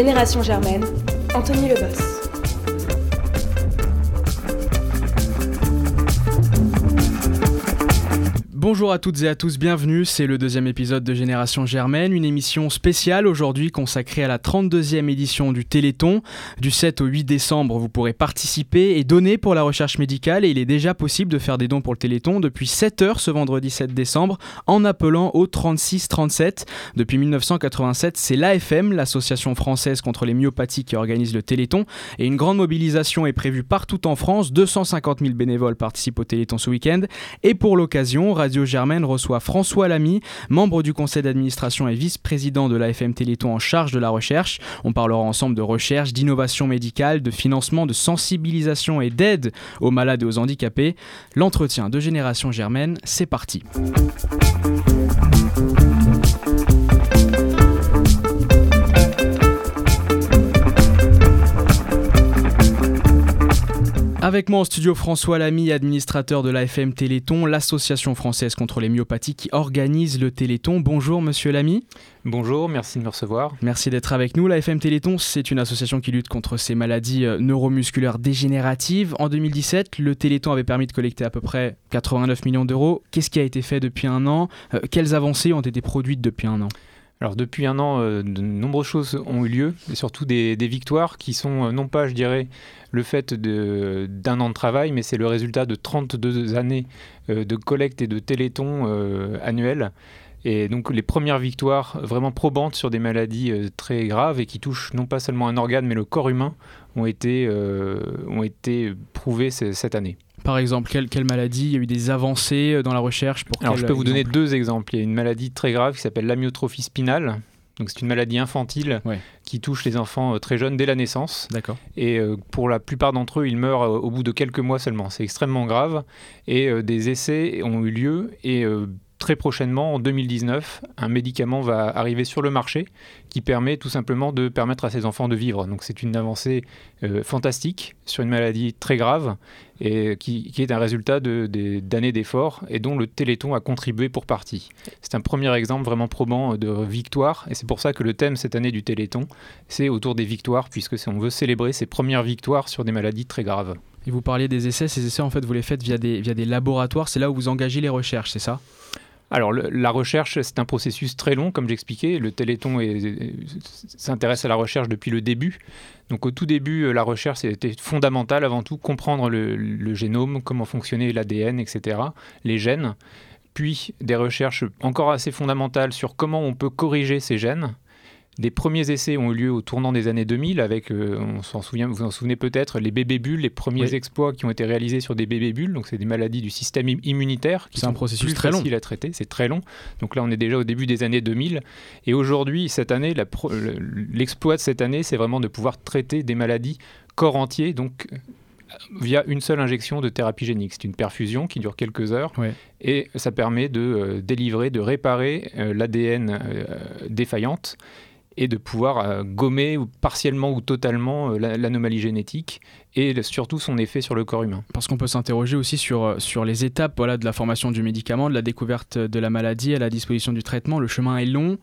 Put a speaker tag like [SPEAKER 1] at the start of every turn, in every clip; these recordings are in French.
[SPEAKER 1] Génération Germaine, Anthony Lebos.
[SPEAKER 2] Bonjour à toutes et à tous, bienvenue, c'est le deuxième épisode de Génération Germaine, une émission spéciale aujourd'hui consacrée à la 32e édition du Téléthon. Du 7 au 8 décembre, vous pourrez participer et donner pour la recherche médicale et il est déjà possible de faire des dons pour le Téléthon depuis 7h ce vendredi 7 décembre en appelant au 36 37. Depuis 1987, c'est l'AFM, l'association française contre les myopathies qui organise le Téléthon et une grande mobilisation est prévue partout en France, 250 000 bénévoles participent au Téléthon ce week-end et pour l'occasion, Radio Germaine reçoit François Lamy, membre du conseil d'administration et vice-président de l'AFM Téléthon en charge de la recherche. On parlera ensemble de recherche, d'innovation médicale, de financement, de sensibilisation et d'aide aux malades et aux handicapés. L'entretien de Génération Germaine, c'est parti. Avec moi en studio François Lamy, administrateur de l'AFM Téléthon, l'association française contre les myopathies qui organise le Téléthon. Bonjour monsieur Lamy.
[SPEAKER 3] Bonjour, merci de me recevoir.
[SPEAKER 2] Merci d'être avec nous. L'AFM Téléthon, c'est une association qui lutte contre ces maladies euh, neuromusculaires dégénératives. En 2017, le Téléthon avait permis de collecter à peu près 89 millions d'euros. Qu'est-ce qui a été fait depuis un an? Euh, Quelles avancées ont été produites depuis un an?
[SPEAKER 3] Alors depuis un an, euh, de nombreuses choses ont eu lieu, et surtout des, victoires qui sont euh, non pas, je dirais, le fait d'un an de travail, mais c'est le résultat de 32 années euh, de collecte et de téléthon annuels. Et donc les premières victoires vraiment probantes sur des maladies très graves et qui touchent non pas seulement un organe, mais le corps humain, ont été, ont été prouvées cette année.
[SPEAKER 2] Par exemple, quelle, quelle, maladie Il y a eu des avancées euh, dans la recherche pour
[SPEAKER 3] Alors, je peux vous donner deux exemples. Il y a une maladie très grave qui s'appelle l'amyotrophie spinale. Donc, c'est une maladie infantile qui touche les enfants euh, très jeunes dès la naissance.
[SPEAKER 2] D'accord.
[SPEAKER 3] Et euh, pour la plupart d'entre eux, ils meurent au bout de quelques mois seulement. C'est extrêmement grave. Et des essais ont eu lieu. Et très prochainement, en 2019, un médicament va arriver sur le marché qui permet tout simplement de permettre à ces enfants de vivre. Donc c'est une avancée euh, fantastique sur une maladie très grave et qui, est un résultat d'années d'efforts et dont le Téléthon a contribué pour partie. C'est un premier exemple vraiment probant de victoire et c'est pour ça que le thème cette année du Téléthon, c'est autour des victoires puisque on veut célébrer ces premières victoires sur des maladies très graves.
[SPEAKER 2] Et vous parliez des essais, ces essais en fait vous les faites via des, via des laboratoires, c'est là où vous engagez les recherches, c'est ça?
[SPEAKER 3] Alors, la recherche, c'est un processus très long, comme j'expliquais. Le Téléthon s'intéresse à la recherche depuis le début. Donc, au tout début, euh, la recherche, c'était fondamental avant tout, comprendre le, génome, comment fonctionnait l'ADN, etc., les gènes. Puis, des recherches encore assez fondamentales sur comment on peut corriger ces gènes. Des premiers essais ont eu lieu au tournant des années 2000 avec, euh, on s'en souvient, vous vous en souvenez peut-être, les bébés bulles, les premiers exploits qui ont été réalisés sur des bébés bulles. Donc c'est des maladies du système immunitaire
[SPEAKER 2] sont un processus très long
[SPEAKER 3] à traiter. C'est très long. Donc là on est déjà au début des années 2000 et aujourd'hui cette année, l'exploit de cette année, c'est vraiment de pouvoir traiter des maladies corps entier. Donc via une seule injection de thérapie génique. C'est une perfusion qui dure quelques heures et ça permet de euh, délivrer, de réparer euh, l'ADN défaillante et de pouvoir euh, gommer partiellement ou totalement euh, l'anomalie génétique et surtout son effet sur le corps humain.
[SPEAKER 2] Parce qu'on peut s'interroger aussi sur, euh, sur les étapes voilà, de la formation du médicament, de la découverte de la maladie à la disposition du traitement. Le chemin est long,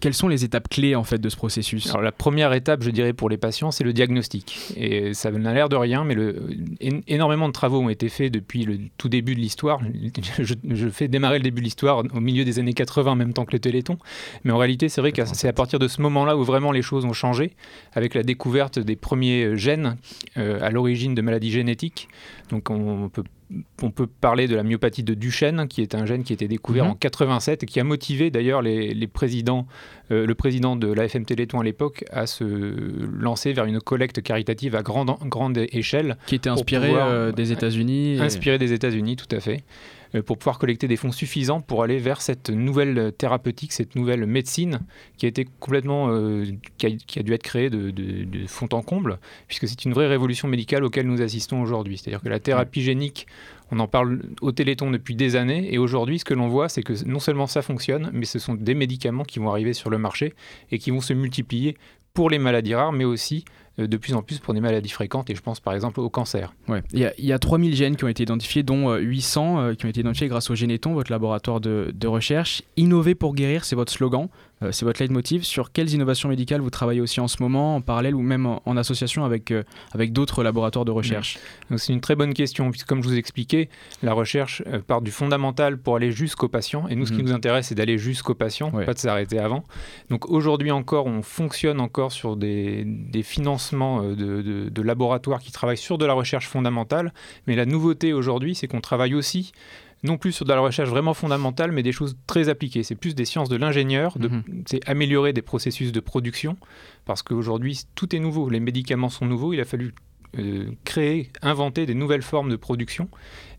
[SPEAKER 2] quelles sont les étapes clés en fait de ce processus?
[SPEAKER 3] Alors, La première étape, je dirais, pour les patients, c'est le diagnostic. Et ça n'a l'air de rien, mais le, énormément de travaux ont été faits depuis le tout début de l'histoire. Je, fais démarrer le début de l'histoire au milieu des années 80 en même temps que le Téléthon. Mais en réalité, c'est vrai que c'est à partir de ce moment-là où vraiment les choses ont changé, avec la découverte des premiers gènes euh, à l'origine de maladies génétiques. Donc on peut on peut parler de la myopathie de Duchenne, qui est un gène qui a été découvert mhm. en 87 et qui a motivé d'ailleurs les, présidents, euh, le président de l'AFM Téléthon à l'époque à se lancer vers une collecte caritative à grande, grande échelle.
[SPEAKER 2] Qui était inspirée euh, des États-Unis.
[SPEAKER 3] Inspirée des États-Unis, tout à fait. Euh, pour pouvoir collecter des fonds suffisants pour aller vers cette nouvelle thérapeutique, cette nouvelle médecine qui a été complètement, euh, qui, a, dû être créée de, fond en comble, puisque c'est une vraie révolution médicale auquel nous assistons aujourd'hui. C'est-à-dire que la thérapie génique, on en parle au Téléthon depuis des années, et aujourd'hui, ce que l'on voit, c'est que non seulement ça fonctionne, mais ce sont des médicaments qui vont arriver sur le marché et qui vont se multiplier pour les maladies rares, mais aussi de plus en plus pour des maladies fréquentes, et je pense par exemple au cancer.
[SPEAKER 2] Il, y a, il y a 3000 gènes qui ont été identifiés, dont 800 qui ont été identifiés grâce au Généton, votre laboratoire de, de recherche. Innover pour guérir, c'est votre slogan. Euh, c'est votre leitmotiv. Sur quelles innovations médicales vous travaillez aussi en ce moment, en parallèle ou même en, association avec, euh, avec d'autres laboratoires de recherche?
[SPEAKER 3] C'est une très bonne question, puisque comme je vous expliquais, la recherche euh, part du fondamental pour aller jusqu'au patient. Et nous, ce qui mhm. nous intéresse, c'est d'aller jusqu'au patient, pas de s'arrêter avant. Donc aujourd'hui encore, on fonctionne encore sur des, des financements de, de, de laboratoires qui travaillent sur de la recherche fondamentale. Mais la nouveauté aujourd'hui, c'est qu'on travaille aussi non plus sur de la recherche vraiment fondamentale, mais des choses très appliquées. C'est plus des sciences de l'ingénieur, mhm. c'est améliorer des processus de production, parce qu'aujourd'hui, tout est nouveau. Les médicaments sont nouveaux, il a fallu euh, créer, inventer des nouvelles formes de production,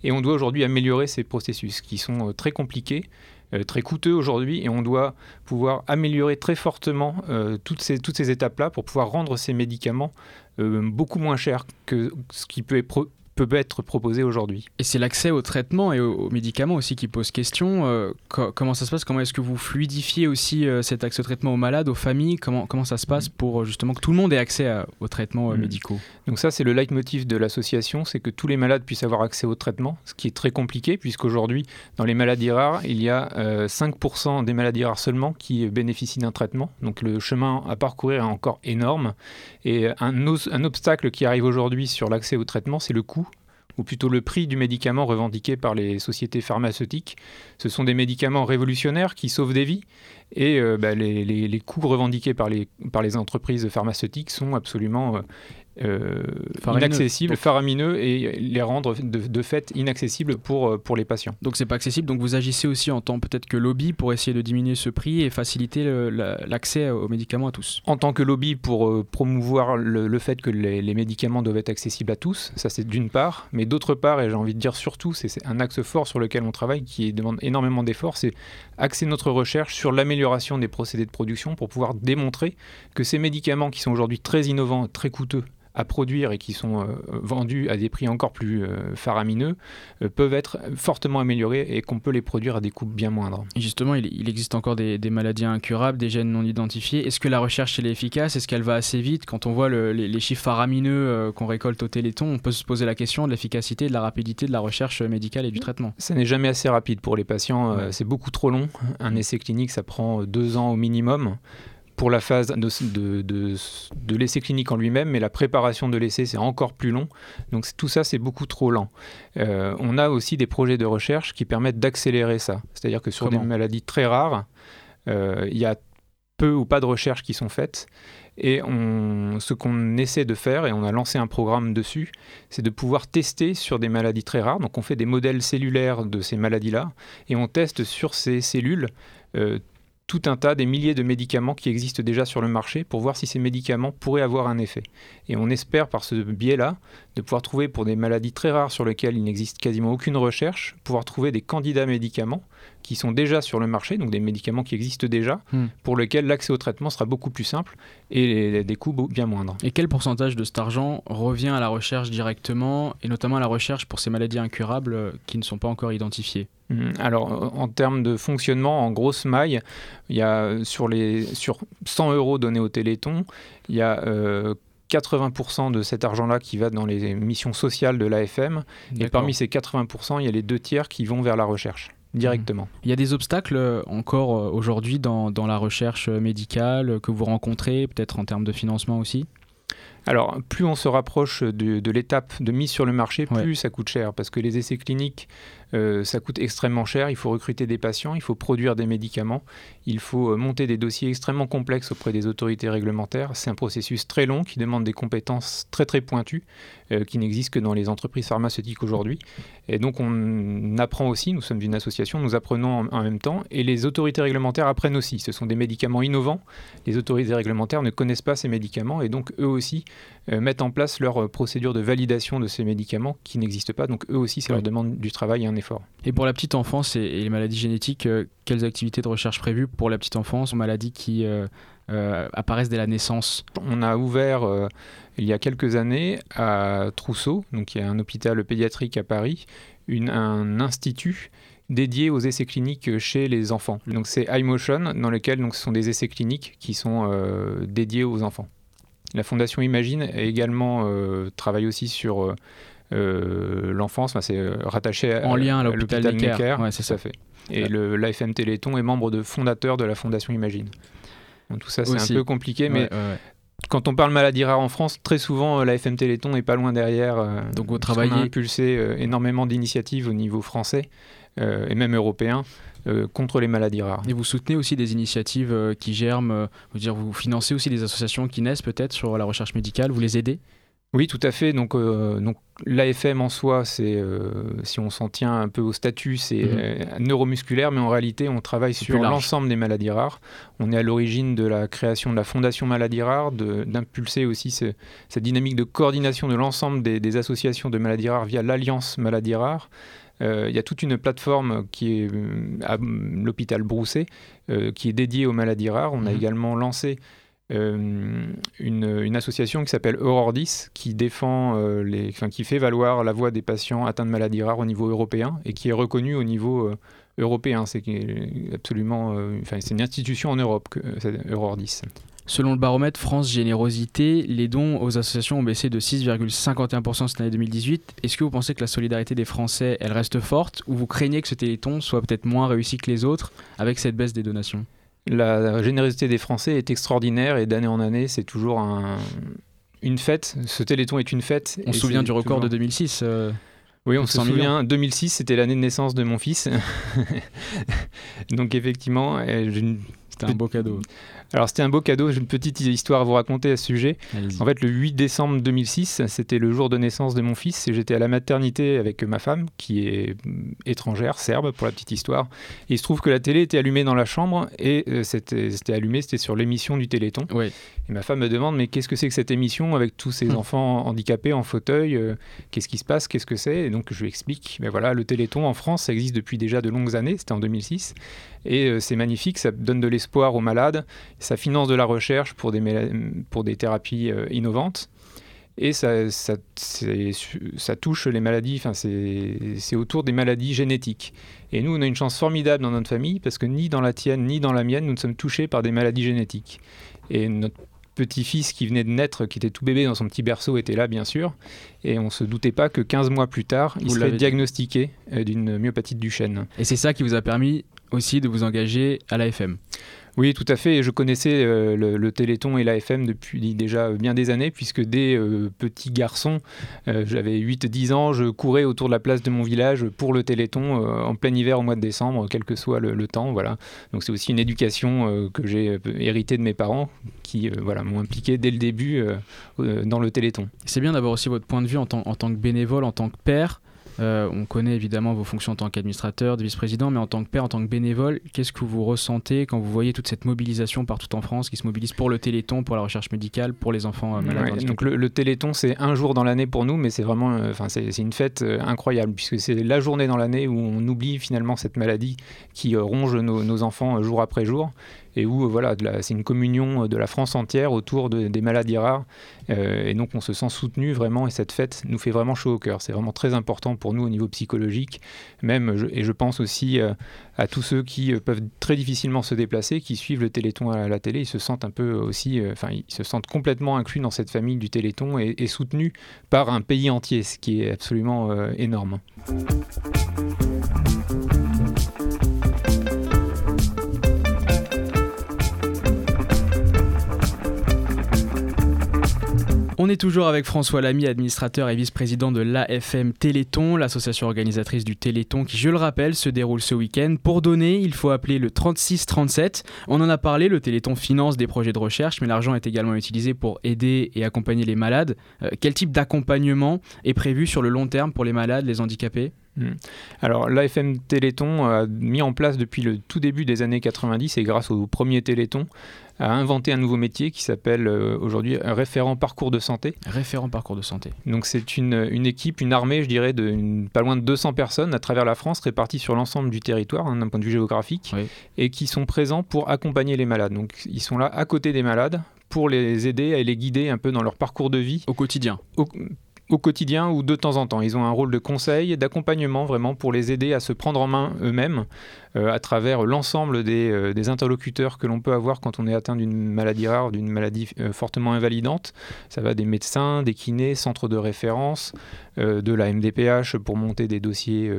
[SPEAKER 3] et on doit aujourd'hui améliorer ces processus qui sont euh, très compliqués. Euh, très coûteux aujourd'hui et on doit pouvoir améliorer très fortement toutes ces, toutes ces étapes-là pour pouvoir rendre ces médicaments beaucoup moins chers que ce qui peut être peut être proposé aujourd'hui.
[SPEAKER 2] Et c'est l'accès aux traitements et aux, médicaments aussi qui pose question. Euh, comment ça se passe Comment est-ce que vous fluidifiez aussi euh, cet accès au traitement aux malades, aux familles comment, comment ça se passe pour euh, justement que tout le monde ait accès aux traitements mm. médicaux?
[SPEAKER 3] Donc ça, c'est le leitmotiv de l'association, c'est que tous les malades puissent avoir accès aux traitements, ce qui est très compliqué puisqu'aujourd'hui, dans les maladies rares, il y a 5% des maladies rares seulement qui bénéficient d'un traitement. Donc le chemin à parcourir est encore énorme. Et un, un obstacle qui arrive aujourd'hui sur l'accès au traitement, c'est le coût ou plutôt le prix du médicament revendiqué par les sociétés pharmaceutiques. Ce sont des médicaments révolutionnaires qui sauvent des vies et euh, bah, les, coûts revendiqués par les, par les entreprises pharmaceutiques sont absolument euh, inaccessibles, faramineux et les rendre de, fait inaccessibles pour, euh, pour les patients.
[SPEAKER 2] Donc c'est pas accessible, donc vous agissez aussi en tant peut-être que lobby pour essayer de diminuer ce prix et faciliter l'accès aux médicaments à tous.
[SPEAKER 3] En tant que lobby pour euh, promouvoir le, fait que les, médicaments doivent être accessibles à tous, ça c'est d'une part, mais d'autre part, et j'ai envie de dire surtout, c'est un axe fort sur lequel on travaille qui demande énormément d'efforts, c'est axer notre recherche sur l'amélioration des procédés de production pour pouvoir démontrer que ces médicaments qui sont aujourd'hui très innovants, très coûteux, à produire et qui sont euh, vendus à des prix encore plus euh, faramineux euh, peuvent être fortement améliorés et qu'on peut les produire à des coûts bien moindres.
[SPEAKER 2] justement, il, existe encore des, maladies incurables, des gènes non identifiés. Est-ce que la recherche est efficace? Est-ce qu'elle va assez vite? Quand on voit les, chiffres faramineux qu'on récolte au Téléthon, on peut se poser la question de l'efficacité, de la rapidité de la recherche médicale et du traitement.
[SPEAKER 3] Ça n'est jamais assez rapide pour les patients. C'est beaucoup trop long. Un essai clinique, ça prend deux ans au minimum pour la phase de, de, l'essai clinique en lui-même, mais la préparation de l'essai, c'est encore plus long. Donc tout ça, c'est beaucoup trop lent. Euh, on a aussi des projets de recherche qui permettent d'accélérer ça. C'est-à-dire que sur des maladies très rares, euh, il y a peu ou pas de recherches qui sont faites. Et on, ce qu'on essaie de faire, et on a lancé un programme dessus, c'est de pouvoir tester sur des maladies très rares. Donc on fait des modèles cellulaires de ces maladies-là, et on teste sur ces cellules euh, tout un tas, des milliers de médicaments qui existent déjà sur le marché pour voir si ces médicaments pourraient avoir un effet. Et on espère par ce biais-là de pouvoir trouver pour des maladies très rares sur lesquelles il n'existe quasiment aucune recherche, pouvoir trouver des candidats médicaments qui sont déjà sur le marché, donc des médicaments qui existent déjà, hmm. pour lesquels l'accès au traitement sera beaucoup plus simple et des coûts bien moindres.
[SPEAKER 2] Et quel pourcentage de cet argent revient à la recherche directement, et notamment à la recherche pour ces maladies incurables euh, qui ne sont pas encore identifiées?
[SPEAKER 3] Hmm. alors, en termes de fonctionnement, en grosse maille, il y a sur, les, sur 100 euros donnés au Téléthon, il y a euh, 80% de cet argent-là qui va dans les missions sociales de l'AFM. Et parmi ces 80%, il y a les deux tiers qui vont vers la recherche directement.
[SPEAKER 2] Il y a des obstacles euh, encore euh, aujourd'hui dans, dans, la recherche médicale que vous rencontrez, peut-être en termes de financement aussi?
[SPEAKER 3] Alors, plus on se rapproche de, de l'étape de mise sur le marché, plus ça coûte cher, parce que les essais cliniques euh, ça coûte extrêmement cher, il faut recruter des patients, il faut produire des médicaments, il faut euh, monter des dossiers extrêmement complexes auprès des autorités réglementaires. C'est un processus très long qui demande des compétences très très pointues euh, qui n'existent que dans les entreprises pharmaceutiques aujourd'hui. Et donc on apprend aussi, nous sommes une association, nous apprenons en, même temps et les autorités réglementaires apprennent aussi. Ce sont des médicaments innovants, les autorités réglementaires ne connaissent pas ces médicaments et donc eux aussi mettent en place leur procédure de validation de ces médicaments qui n'existent pas. Donc eux aussi, ça leur demande du travail et un effort
[SPEAKER 2] et pour la petite enfance et, les maladies génétiques, euh, quelles activités de recherche prévues pour la petite enfance, maladies qui euh, euh, apparaissent dès la naissance?
[SPEAKER 3] On a ouvert il y a quelques années à Trousseau, donc il y a un hôpital pédiatrique à Paris, une, un institut dédié aux essais cliniques chez les enfants. Donc c'est iMotion, dans lequel donc, ce sont des essais cliniques qui sont dédiés aux enfants. La Fondation Imagine également travaille aussi sur l'enfance, c'est rattaché
[SPEAKER 2] en lien à l'hôpital Necker.
[SPEAKER 3] Ouais, c'est ça fait. Et l'AFM Téléthon est membre de fondateur de la Fondation Imagine. Donc, tout ça, c'est un peu compliqué, mais quand on parle maladie rare en France, très souvent euh, la FM Téléthon n'est pas loin derrière. Euh,
[SPEAKER 2] Donc vous travaillez. On
[SPEAKER 3] a impulsé euh, énormément d'initiatives au niveau français et même européen. contre les maladies rares.
[SPEAKER 2] Et vous soutenez aussi des initiatives qui germent, vous, dire, vous financez aussi des associations qui naissent peut-être sur la recherche médicale, vous les aidez?
[SPEAKER 3] Oui, tout à fait. Donc, euh, donc l'AFM en soi, c'est, euh, si on s'en tient un peu au statut, c'est mhm. euh, neuromusculaire, mais en réalité, on travaille sur l'ensemble des maladies rares. On est à l'origine de la création de la Fondation Maladies Rares, d'impulser aussi cette dynamique de coordination de l'ensemble des, associations de maladies rares via l'Alliance Maladies Rares. Il y a toute une plateforme qui est à l'hôpital Brousset, qui est dédiée aux maladies rares. On a mhm. également lancé euh, une, association qui s'appelle Aurore 10 qui défend euh, les, enfin, qui fait valoir la voix des patients atteints de maladies rares au niveau européen et qui est reconnue au niveau euh, européen. C'est absolument, enfin, c'est une institution en Europe, que, Aurore 10.
[SPEAKER 2] Selon le baromètre France Générosité, les dons aux associations ont baissé de 6,51% cette année 2018. Est-ce que vous pensez que la solidarité des Français, elle reste forte ou vous craignez que ce téléthon soit peut-être moins réussi que les autres avec cette baisse des donations?
[SPEAKER 3] La générosité des Français est extraordinaire et d'année en année, c'est toujours une fête. Ce Téléthon est une fête.
[SPEAKER 2] On se souvient du record de 2006. Euh,
[SPEAKER 3] oui, on se souvient. 2006, c'était l'année de naissance de mon fils. Donc effectivement,
[SPEAKER 2] c'était un beau cadeau.
[SPEAKER 3] Alors c'était un beau cadeau, j'ai une petite histoire à vous raconter à ce sujet. En fait, le 8 décembre 2006, c'était le jour de naissance de mon fils et j'étais à la maternité avec ma femme, qui est mm, étrangère, serbe pour la petite histoire. Et il se trouve que la télé était allumée dans la chambre et euh, c'était allumé, c'était sur l'émission du Téléthon.
[SPEAKER 2] Oui.
[SPEAKER 3] Et ma femme me demande, mais qu'est-ce que c'est que cette émission avec tous ces hum. enfants handicapés en fauteuil euh, Qu'est-ce qui se passe Qu'est-ce que c'est? Et donc je lui explique, mais voilà, le Téléthon en France, ça existe depuis déjà de longues années, c'était en 2006. Et euh, c'est magnifique, ça donne de l'espoir aux malades, ça finance de la recherche pour des, pour des thérapies euh, innovantes. Et ça, ça, ça, touche les maladies, enfin c'est autour des maladies génétiques. Et nous, on a une chance formidable dans notre famille parce que ni dans la tienne, ni dans la mienne, nous ne sommes touchés par des maladies génétiques. Et notre petit-fils qui venait de naître, qui était tout bébé dans son petit berceau, était là, bien sûr. Et on ne se doutait pas que 15 mois plus tard, il serait diagnostiqué euh, d'une myopathie du chêne.
[SPEAKER 2] Et c'est ça qui vous a permis aussi de vous engager à l'AFM
[SPEAKER 3] oui, tout à fait. Je connaissais euh, le, Téléthon et l'AFM depuis déjà bien des années, puisque dès euh, petit garçon, euh, j'avais 8-10 ans, je courais autour de la place de mon village pour le Téléthon en plein hiver au mois de décembre, quel que soit le, temps. Voilà. Donc c'est aussi une éducation que j'ai héritée de mes parents, qui voilà, m'ont impliqué dès le début dans le Téléthon.
[SPEAKER 2] C'est bien d'avoir aussi votre point de vue en tant que bénévole, en tant que père. Euh, on connaît évidemment vos fonctions en tant qu'administrateur, de vice-président, mais en tant que père, en tant que bénévole, qu'est-ce que vous ressentez quand vous voyez toute cette mobilisation partout en France qui se mobilise pour le Téléthon, pour la recherche médicale, pour les enfants euh, malades
[SPEAKER 3] Donc le, Téléthon, c'est un jour dans l'année pour nous, mais c'est vraiment, euh, c'est une fête incroyable puisque c'est la journée dans l'année où on oublie finalement cette maladie qui ronge nos enfants jour après jour et où voilà, c'est une communion de la France entière autour des maladies rares. Euh, et donc on se sent soutenu vraiment et cette fête nous fait vraiment chaud au cœur. C'est vraiment très important pour nous au niveau psychologique, même et je pense aussi euh, à tous ceux qui euh, peuvent très difficilement se déplacer, qui suivent le Téléthon à la télé, ils se sentent un peu aussi, enfin ils se sentent complètement inclus dans cette famille du Téléthon et soutenus par un pays entier, ce qui est absolument énorme.
[SPEAKER 2] On est toujours avec François Lamy, administrateur et vice-président de l'AFM Téléthon, l'association organisatrice du Téléthon qui, je le rappelle, se déroule ce week-end. Pour donner, il faut appeler le 3637. On en a parlé, le Téléthon finance des projets de recherche, mais l'argent est également utilisé pour aider et accompagner les malades. Euh, quel type d'accompagnement est prévu sur le long terme pour les malades, les handicapés?
[SPEAKER 3] Hmm. Alors l'AFM Téléthon a mis en place depuis le tout début des années 90 et grâce au premier Téléthon a inventé un nouveau métier qui s'appelle euh, aujourd'hui référent parcours de santé.
[SPEAKER 2] Référent parcours de santé.
[SPEAKER 3] Donc c'est une, une, équipe, une armée, je dirais, de pas loin de 200 personnes à travers la France réparties sur l'ensemble du territoire hein, d'un point de vue géographique et qui sont présents pour accompagner les malades. Donc ils sont là à côté des malades pour les aider et les guider un peu dans leur parcours de vie.
[SPEAKER 2] Au quotidien
[SPEAKER 3] au quotidien ou de temps en temps. Ils ont un rôle de conseil, d'accompagnement vraiment pour les aider à se prendre en main eux-mêmes euh, à travers l'ensemble des, des, interlocuteurs que l'on peut avoir quand on est atteint d'une maladie rare, d'une maladie fortement invalidante. Ça va des médecins, des kinés, centres de référence, de la MDPH pour monter des dossiers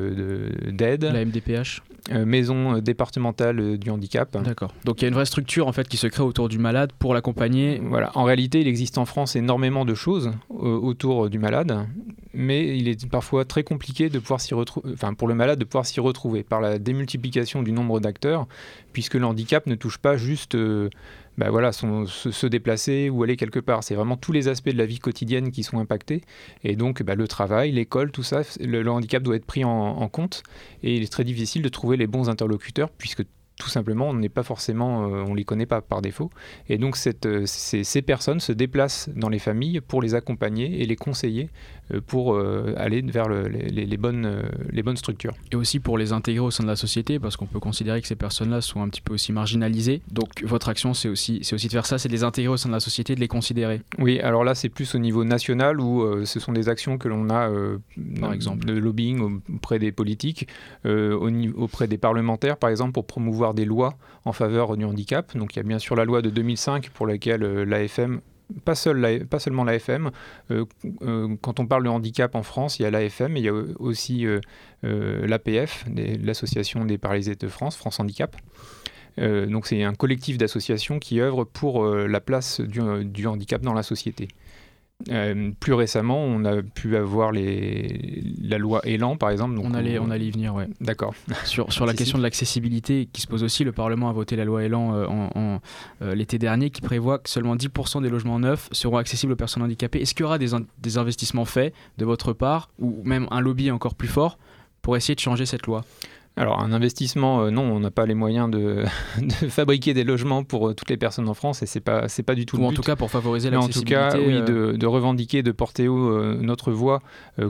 [SPEAKER 3] d'aide.
[SPEAKER 2] La MDPH
[SPEAKER 3] Maison départementale du handicap.
[SPEAKER 2] D'accord. Donc il y a une vraie structure en fait qui se crée autour du malade pour l'accompagner.
[SPEAKER 3] Voilà. En réalité, il existe en France énormément de choses autour du malade, mais il est parfois très compliqué de pouvoir s'y retrouver, enfin pour le malade de pouvoir s'y retrouver par la démultiplication du nombre d'acteurs, puisque le handicap ne touche pas juste euh, bah voilà, se, déplacer ou aller quelque part. C'est vraiment tous les aspects de la vie quotidienne qui sont impactés. Et donc, bah, le travail, l'école, tout ça, le, handicap doit être pris en, en, compte. Et il est très difficile de trouver les bons interlocuteurs, puisque tout simplement, on n'est pas forcément, euh, on les connaît pas par défaut. Et donc, cette, euh, ces, ces, personnes se déplacent dans les familles pour les accompagner et les conseiller euh, pour aller vers le, les, les, bonnes, les bonnes structures.
[SPEAKER 2] Et aussi pour les intégrer au sein de la société, parce qu'on peut considérer que ces personnes-là sont un petit peu aussi marginalisées. Donc, votre action, c'est aussi, c'est aussi de faire ça, c'est de les intégrer au sein de la société, de les considérer.
[SPEAKER 3] Oui, alors là, c'est plus au niveau national où ce sont des actions que l'on a, par exemple, de lobbying auprès des politiques, au, auprès des parlementaires, par exemple, pour promouvoir des lois en faveur du handicap. Donc il y a bien sûr la loi de 2005 pour laquelle euh, l'AFM pas, pas seulement l'AFM. Euh, euh, quand on parle de handicap en France, il y a l'AFM, il y a aussi l'APF, l'Association des paralysés de France, France Handicap. donc c'est un collectif d'associations qui œuvrent pour la place du, handicap dans la société. Euh, plus récemment, on a pu avoir les, la loi Elan, par exemple.
[SPEAKER 2] on, allait, on... allait y venir, ouais.
[SPEAKER 3] D'accord.
[SPEAKER 2] Sur, sur la question de l'accessibilité qui se pose aussi, le Parlement a voté la loi Elan euh, en, euh, l'été dernier qui prévoit que seulement 10% des logements neufs seront accessibles aux personnes handicapées. Est-ce qu'il y aura des, des investissements faits de votre part ou même un lobby encore plus fort pour essayer de changer cette loi?
[SPEAKER 3] Alors un investissement, euh, non, on n'a pas les moyens de, fabriquer des logements pour euh, toutes les personnes en France et c'est pas c'est pas du tout.
[SPEAKER 2] Ou
[SPEAKER 3] le
[SPEAKER 2] en tout cas pour favoriser l'accessibilité.
[SPEAKER 3] En tout cas, oui, euh, de, revendiquer, de porter haut notre voix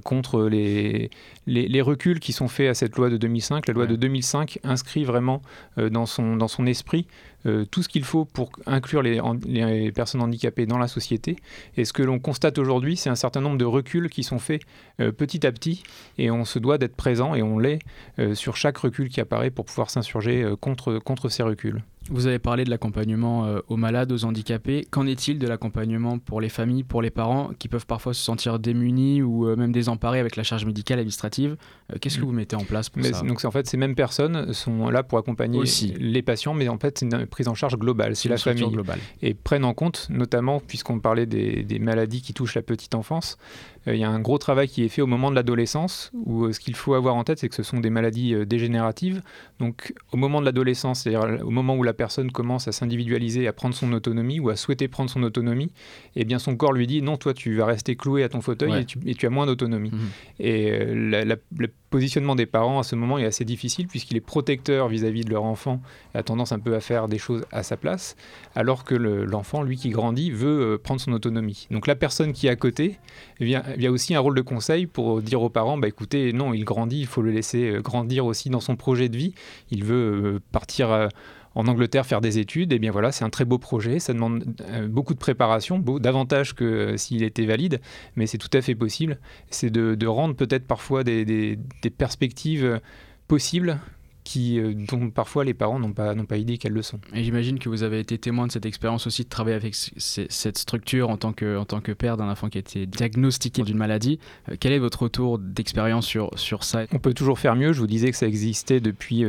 [SPEAKER 3] contre les, les, reculs qui sont faits à cette loi de 2005. La loi de 2005 inscrit vraiment dans son dans son esprit euh, tout ce qu'il faut pour inclure les, personnes handicapées dans la société. Et ce que l'on constate aujourd'hui, c'est un certain nombre de reculs qui sont faits euh, petit à petit, et on se doit d'être présent, et on l'est, euh, sur chaque recul qui apparaît pour pouvoir s'insurger contre, contre ces reculs.
[SPEAKER 2] Vous avez parlé de l'accompagnement euh, aux malades, aux handicapés. Qu'en est-il de l'accompagnement pour les familles, pour les parents qui peuvent parfois se sentir démunis ou euh, même désemparés avec la charge médicale administrative? Euh, Qu'est-ce que vous mettez en place pour
[SPEAKER 3] mais
[SPEAKER 2] ça?
[SPEAKER 3] Donc en fait, ces mêmes personnes sont là pour accompagner Aussi. les patients, mais en fait c'est une prise en charge globale, c'est la famille globale. et prennent en compte, notamment puisqu'on parlait des, des, maladies qui touchent la petite enfance, il y a un gros travail qui est fait au moment de l'adolescence, où ce qu'il faut avoir en tête, c'est que ce sont des maladies dégénératives. Donc au moment de l'adolescence, c'est-à-dire au moment où la personne commence à s'individualiser, à prendre son autonomie ou à souhaiter prendre son autonomie, eh bien son corps lui dit non, toi tu vas rester cloué à ton fauteuil et, tu, as moins d'autonomie. Mhm. Et euh, le positionnement des parents à ce moment est assez difficile puisqu'il est protecteur vis-à-vis de leur enfant et a tendance un peu à faire des choses à sa place, alors que l'enfant, lui qui grandit, veut euh, prendre son autonomie. Donc la personne qui est à côté, eh bien, il y a aussi un rôle de conseil pour dire aux parents, bah écoutez, non, il grandit, il faut le laisser euh, grandir aussi dans son projet de vie. Il veut partir en Angleterre faire des études, et eh bien voilà, c'est un très beau projet, ça demande euh, beaucoup de préparation, davantage que euh, s'il était valide, mais c'est tout à fait possible. C'est de, rendre peut-être parfois des, perspectives possibles qui, euh, dont parfois les parents n'ont pas, pas idée qu'elles le sont.
[SPEAKER 2] Et j'imagine que vous avez été témoin de cette expérience aussi de travailler avec cette structure en tant que, en tant que père d'un enfant qui a été diagnostiqué d'une maladie. quel est votre retour d'expérience sur, sur ça?
[SPEAKER 3] On peut toujours faire mieux. Je vous disais que ça existait depuis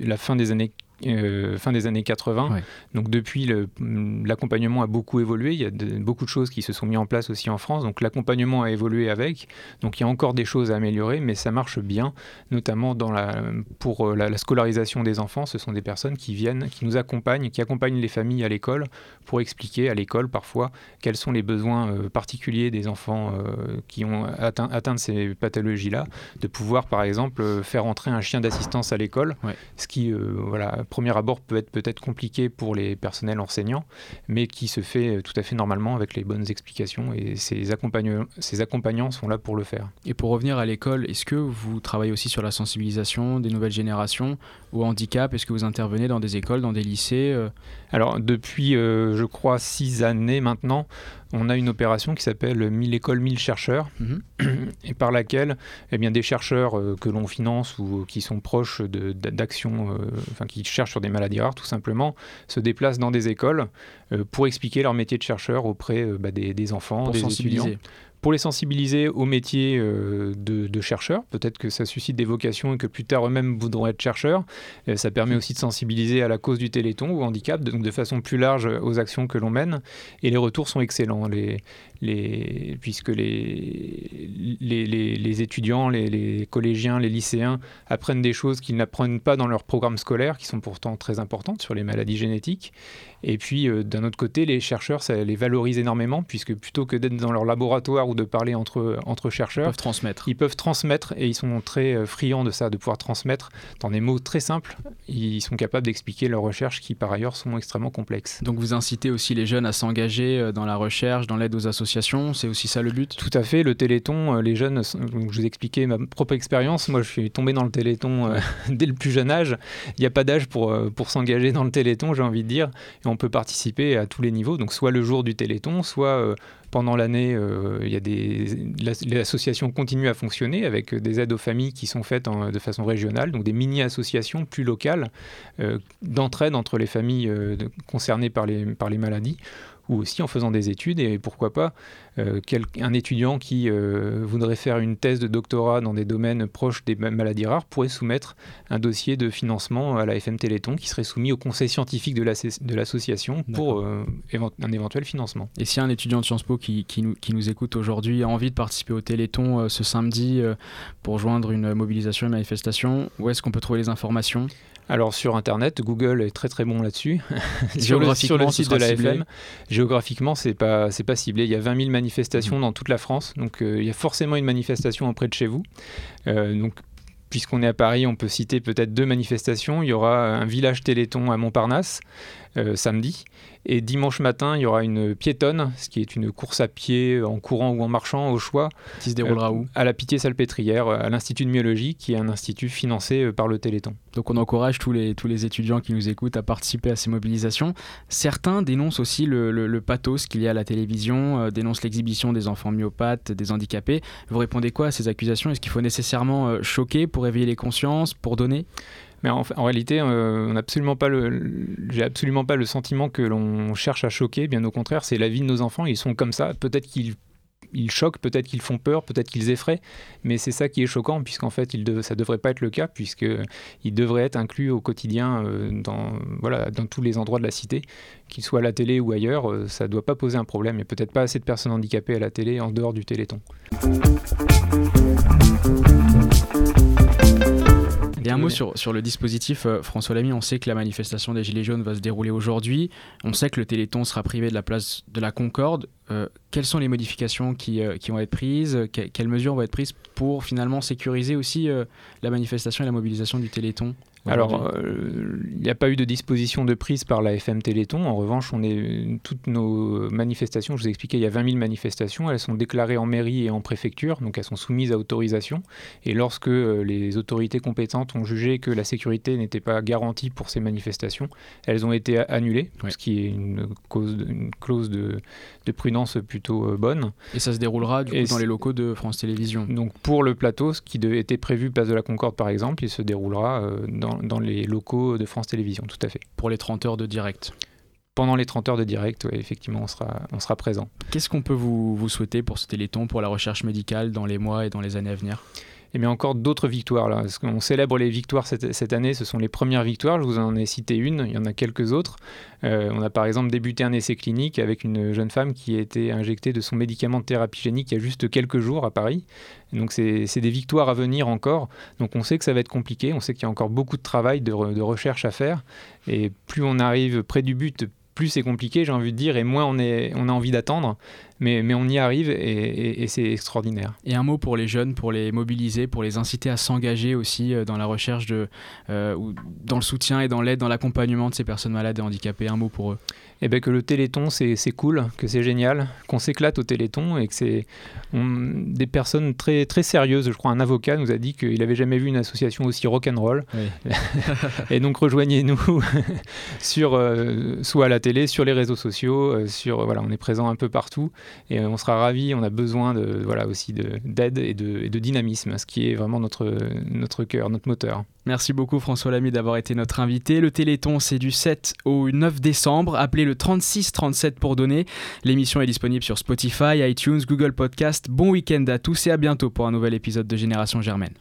[SPEAKER 3] la fin des années euh, fin des années 80. Donc depuis, l'accompagnement a beaucoup évolué. Il y a beaucoup de choses qui se sont mises en place aussi en France. Donc l'accompagnement a évolué avec. Donc il y a encore des choses à améliorer, mais ça marche bien, notamment dans la, pour euh, la, scolarisation des enfants. Ce sont des personnes qui viennent, qui nous accompagnent, qui accompagnent les familles à l'école pour expliquer à l'école parfois quels sont les besoins euh, particuliers des enfants qui ont atteint, atteint de ces pathologies-là. De pouvoir, par exemple, faire entrer un chien d'assistance à l'école, ce qui, voilà, premier abord peut être peut-être compliqué pour les personnels enseignants, mais qui se fait euh, tout à fait normalement avec les bonnes explications et ces, accompagnants, ces accompagnants sont là pour le faire.
[SPEAKER 2] Et pour revenir à l'école, est-ce que vous travaillez aussi sur la sensibilisation des nouvelles générations au handicap? Est-ce que vous intervenez dans des écoles, dans des lycées euh?
[SPEAKER 3] Alors depuis, euh, je crois, six années maintenant, on a une opération qui s'appelle 1000 écoles, 1000 chercheurs,
[SPEAKER 2] Mhm.
[SPEAKER 3] et par laquelle eh bien, des chercheurs euh, que l'on finance ou qui sont proches d'actions, euh, enfin qui cherchent sur des maladies rares tout simplement, se déplacent dans des écoles euh, pour expliquer leur métier de chercheur auprès euh, bah, des, des enfants,
[SPEAKER 2] Pour
[SPEAKER 3] des étudiants pour les sensibiliser au métier euh, de, chercheur. Peut-être que ça suscite des vocations et que plus tard eux-mêmes voudront être chercheurs. Euh, ça permet aussi de sensibiliser à la cause du téléthon ou handicap, donc de façon plus large aux actions que l'on mène. Et les retours sont excellents, les, puisque les, les, les- les étudiants, les, collégiens, les lycéens apprennent des choses qu'ils n'apprennent pas dans leur programme scolaire, qui sont pourtant très importantes sur les maladies génétiques. Et puis, euh, d'un autre côté, les chercheurs, ça les valorise énormément, puisque plutôt que d'être dans leur laboratoire ou de parler entre, entre
[SPEAKER 2] Ils
[SPEAKER 3] chercheurs,
[SPEAKER 2] peuvent transmettre.
[SPEAKER 3] ils peuvent transmettre et ils sont très euh, friands de ça, de pouvoir transmettre dans des mots très simples. Ils sont capables d'expliquer leurs recherches qui, par ailleurs, sont extrêmement complexes.
[SPEAKER 2] Donc vous incitez aussi les jeunes à s'engager euh, dans la recherche, dans l'aide aux associations, c'est aussi ça le but
[SPEAKER 3] Tout à fait, le Téléthon, euh, les jeunes, je vous ai expliqué ma propre expérience. Moi, je suis tombé dans le Téléthon euh, dès le plus jeune âge. Il n'y a pas d'âge pour, euh, pour s'engager dans le Téléthon, j'ai envie de dire. Et on peut participer à tous les niveaux. Donc, soit le jour du Téléthon, soit pendant l'année, euh, il y des continue à fonctionner avec des aides aux familles qui sont faites de façon régionale, donc des mini-associations plus locales d'entraide entre les familles concernées par les, par les maladies ou aussi en faisant des études et pourquoi pas euh, quel- un étudiant qui euh, voudrait faire une thèse de doctorat dans des domaines proches des ma- maladies rares pourrait soumettre un dossier de financement à la FM Téléthon qui serait soumis au conseil scientifique de l'asso- de l'association pour euh, évent- un éventuel financement.
[SPEAKER 2] Et si un étudiant de Sciences Po qui, qui nous, qui nous écoute aujourd'hui a envie de participer au Téléthon ce samedi pour joindre une mobilisation et manifestation, où est-ce qu'on peut trouver les informations?
[SPEAKER 3] Alors sur Internet, Google est très très bon là-dessus. sur, le,
[SPEAKER 2] Géographiquement,
[SPEAKER 3] sur le
[SPEAKER 2] ce
[SPEAKER 3] site
[SPEAKER 2] sera
[SPEAKER 3] de la
[SPEAKER 2] ciblé
[SPEAKER 3] FM, géographiquement, c'est pas c'est pas ciblé. Il y a 20 000 manifestations dans toute la France, donc euh, il y a forcément une manifestation auprès de chez vous. Euh, donc Puisqu'on est à Paris, on peut citer peut-être deux manifestations. Il y aura un village Téléthon à Montparnasse euh, samedi. Et dimanche matin, il y aura une piétonne, ce qui est une course à pied en courant ou en marchant au choix,
[SPEAKER 2] qui se déroulera
[SPEAKER 3] euh,
[SPEAKER 2] où?
[SPEAKER 3] à la Pitié-Salpêtrière, à l'Institut de myologie, qui est un institut financé euh, par le Téléthon.
[SPEAKER 2] Donc on encourage tous les, tous les étudiants qui nous écoutent à participer à ces mobilisations. Certains dénoncent aussi le, le- le pathos qu'il y a à la télévision, euh, dénoncent l'exhibition des enfants myopathes, des handicapés. Vous répondez quoi à ces accusations? Est-ce qu'il faut nécessairement choquer pour éveiller les consciences, pour donner?
[SPEAKER 3] Mais en, réalité, euh, j'ai absolument pas le sentiment que l'on cherche à choquer. Bien au contraire, c'est la vie de nos enfants. Ils sont comme ça. Peut-être qu'ils ils choquent, peut-être qu'ils font peur, peut-être qu'ils effraient, mais c'est ça qui est choquant, puisqu'en fait, ça ne devrait pas être le cas, puisqu'ils devraient être inclus au quotidien euh, dans, voilà, dans tous les endroits de la cité, qu'ils soient à la télé ou ailleurs, euh, ça ne doit pas poser un problème. Il n'y a peut-être pas assez de personnes handicapées à la télé en dehors du téléthon.
[SPEAKER 2] Et un mot sur, sur le dispositif, euh, François Lamy, on sait que la manifestation des Gilets jaunes va se dérouler aujourd'hui, on sait que le Téléthon sera privé de la place de la Concorde. Euh, quelles sont les modifications qui, euh, qui vont être prises? Que- Quelles mesures vont être prises pour finalement sécuriser aussi la manifestation et la mobilisation du Téléthon?
[SPEAKER 3] Alors, euh, il n'y a pas eu de disposition de prise par la FM Téléthon. En revanche, on est, toutes nos manifestations, je vous ai expliqué, il y a 20 000 manifestations, elles sont déclarées en mairie et en préfecture, donc elles sont soumises à autorisation. Et lorsque euh, les autorités compétentes ont jugé que la sécurité n'était pas garantie pour ces manifestations, elles ont été annulées,
[SPEAKER 2] Ouais.
[SPEAKER 3] ce qui est une, cause, une clause de, de prudence plutôt euh, bonne.
[SPEAKER 2] Et ça se déroulera du
[SPEAKER 3] Et
[SPEAKER 2] coup dans les locaux de France Télévisions.
[SPEAKER 3] Donc pour le plateau, ce qui était prévu place de la Concorde par exemple, il se déroulera euh, dans, dans les locaux de France Télévisions, tout à fait.
[SPEAKER 2] pour les 30 heures de direct.
[SPEAKER 3] pendant les 30 heures de direct, ouais, effectivement, on sera, on sera présent.
[SPEAKER 2] Qu'est-ce qu'on peut vous, vous souhaiter pour ce Téléthon, pour la recherche médicale dans les mois et dans les années à venir?
[SPEAKER 3] Et bien encore d'autres victoires là. Qu'on célèbre les victoires cette, année, ce sont les premières victoires. Je vous en ai cité une, il y en a quelques autres. Euh, on a par exemple débuté un essai clinique avec une jeune femme qui a été injectée de son médicament de thérapie génique il y a juste quelques jours à Paris. Donc c'est des victoires à venir encore. Donc on sait que ça va être compliqué, on sait qu'il y a encore beaucoup de travail, de, de recherche à faire. Et plus on arrive près du but, plus c'est compliqué, j'ai envie de dire, et moins on, est, on a envie d'attendre. Mais, mais on y arrive et, c'est extraordinaire.
[SPEAKER 2] Et un mot pour les jeunes, pour les mobiliser, pour les inciter à s'engager aussi euh, dans la recherche de, euh, dans le soutien et dans l'aide, dans l'accompagnement de ces personnes malades et handicapées. Un mot pour eux.
[SPEAKER 3] Eh ben, que le Téléthon c'est cool, que c'est génial, qu'on s'éclate au Téléthon et que c'est des personnes très, très sérieuses. Je crois un avocat nous a dit qu'il n'avait jamais vu une association aussi rock'n'roll. Oui. et donc rejoignez-nous sur euh, soit à la télé, sur les réseaux sociaux, euh, sur voilà, on est présent un peu partout et on sera ravis. On a besoin de voilà aussi d'aide et de, et de dynamisme, ce qui est vraiment notre notre cœur, notre moteur.
[SPEAKER 2] Merci beaucoup François Lamy d'avoir été notre invité. Le Téléthon, c'est du 7 au 9 décembre. Appelez le 36 37 pour donner. L'émission est disponible sur Spotify, iTunes, Google Podcast. Bon week-end à tous et à bientôt pour un nouvel épisode de Génération Germaine.